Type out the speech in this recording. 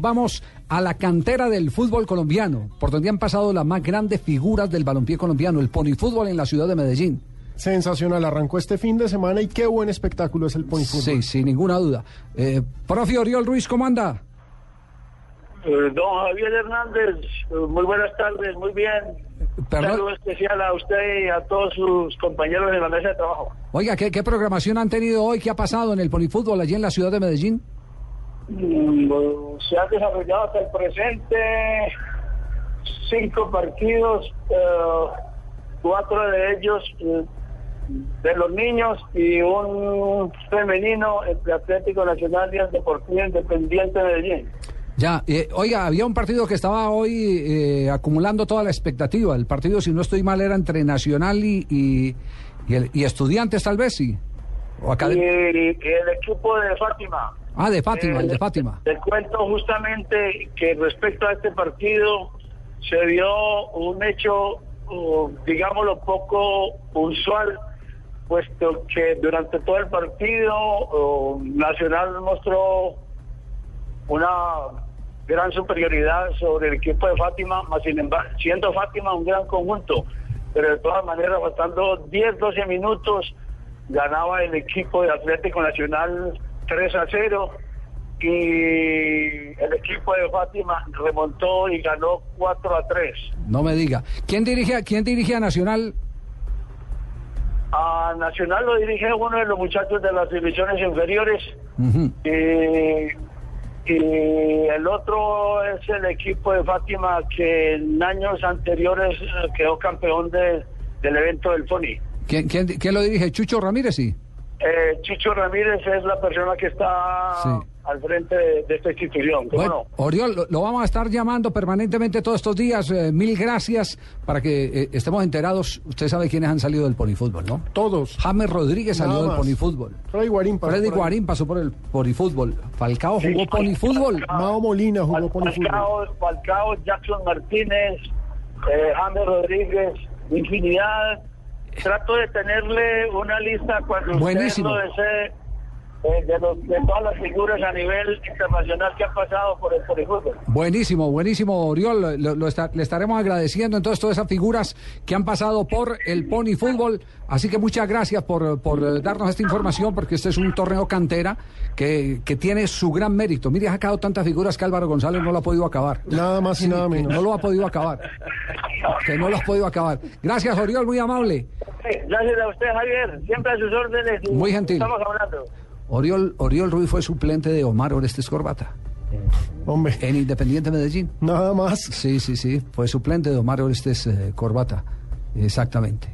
Vamos a la cantera del fútbol colombiano, por donde han pasado las más grandes figuras del balompié colombiano, el ponifútbol en la ciudad de Medellín. Sensacional, arrancó este fin de semana y qué buen espectáculo es el ponifútbol. Sí, sin ninguna duda. Eh, profe Oriol Ruiz, ¿cómo anda? Eh, don Javier Hernández, eh, muy buenas tardes, muy bien. Un Perdón. saludo especial a usted y a todos sus compañeros de la mesa de trabajo. Oiga, ¿qué, qué programación han tenido hoy? ¿Qué ha pasado en el ponifútbol allí en la ciudad de Medellín? Se han desarrollado hasta el presente cinco partidos, eh, cuatro de ellos eh, de los niños y un femenino entre Atlético Nacional y el Deportivo Independiente de Medellín. Ya, eh, oiga, había un partido que estaba hoy eh, acumulando toda la expectativa. El partido, si no estoy mal, era entre Nacional y, y, y el- y Estudiantes, tal vez, sí. O Y el equipo de Fátima. Ah, de Fátima, Eh, el de Fátima. Te cuento justamente que respecto a este partido se dio un hecho, uh, digámoslo, poco usual, puesto que durante todo el partido uh, Nacional mostró una gran superioridad sobre el equipo de Fátima, más sin embargo, siendo Fátima un gran conjunto, pero de todas maneras, faltando 10, 12 minutos, ganaba el equipo de Atlético Nacional 3 a 0 y el equipo de Fátima remontó y ganó 4 a 3. No me diga. ¿Quién dirige, a- quién dirige a Nacional? A Nacional lo dirige uno de los muchachos de las divisiones inferiores y, y el otro es el equipo de Fátima que en años anteriores eh, quedó campeón de- del evento del FONI. ¿Quién, quién, quién lo dirige? ¿Chucho Ramírez? Sí. Eh, Chicho Ramírez es la persona que está Sí. al frente de, de esta institución. ¿cómo Bueno, Oriol, lo, lo vamos a estar llamando permanentemente todos estos días. Eh, mil gracias para que eh, estemos enterados. Usted sabe quiénes han salido del ponifútbol, ¿no? Todos. James Rodríguez Nada salió del ponifútbol. Freddy Guarín pasó Freddy por. Guarín pasó por el ponifútbol. Falcao Sí. jugó ponifútbol. Mao Molina jugó Fal- ponifútbol. Falcao, Falcao, Jackson Martínez, eh, James Rodríguez, infinidad. Trato de tenerle una lista cuando usted Buenísimo. lo desee, de, los- de todas las figuras a nivel internacional que han pasado por el por el fútbol. Buenísimo, buenísimo, Oriol. Lo- lo está- le estaremos agradeciendo entonces todas esas figuras que han pasado por el Pony Fútbol. Así que muchas gracias por, por eh, darnos esta información, porque este es un torneo cantera que, que tiene su gran mérito. Mire, ha sacado tantas figuras que Álvaro González no lo ha podido acabar. Nada más y Sí, nada menos. No lo ha podido acabar. Que no lo ha podido acabar. Gracias, Oriol, muy amable. Sí, Gracias a usted, Javier. Siempre a sus órdenes. y Muy gentil. Estamos hablando. Oriol, Oriol Ruiz fue suplente de Omar Orestes Corbata Hombre, en Independiente Medellín. nada más. Sí, sí, sí, fue suplente de Omar Orestes eh, Corbata, exactamente.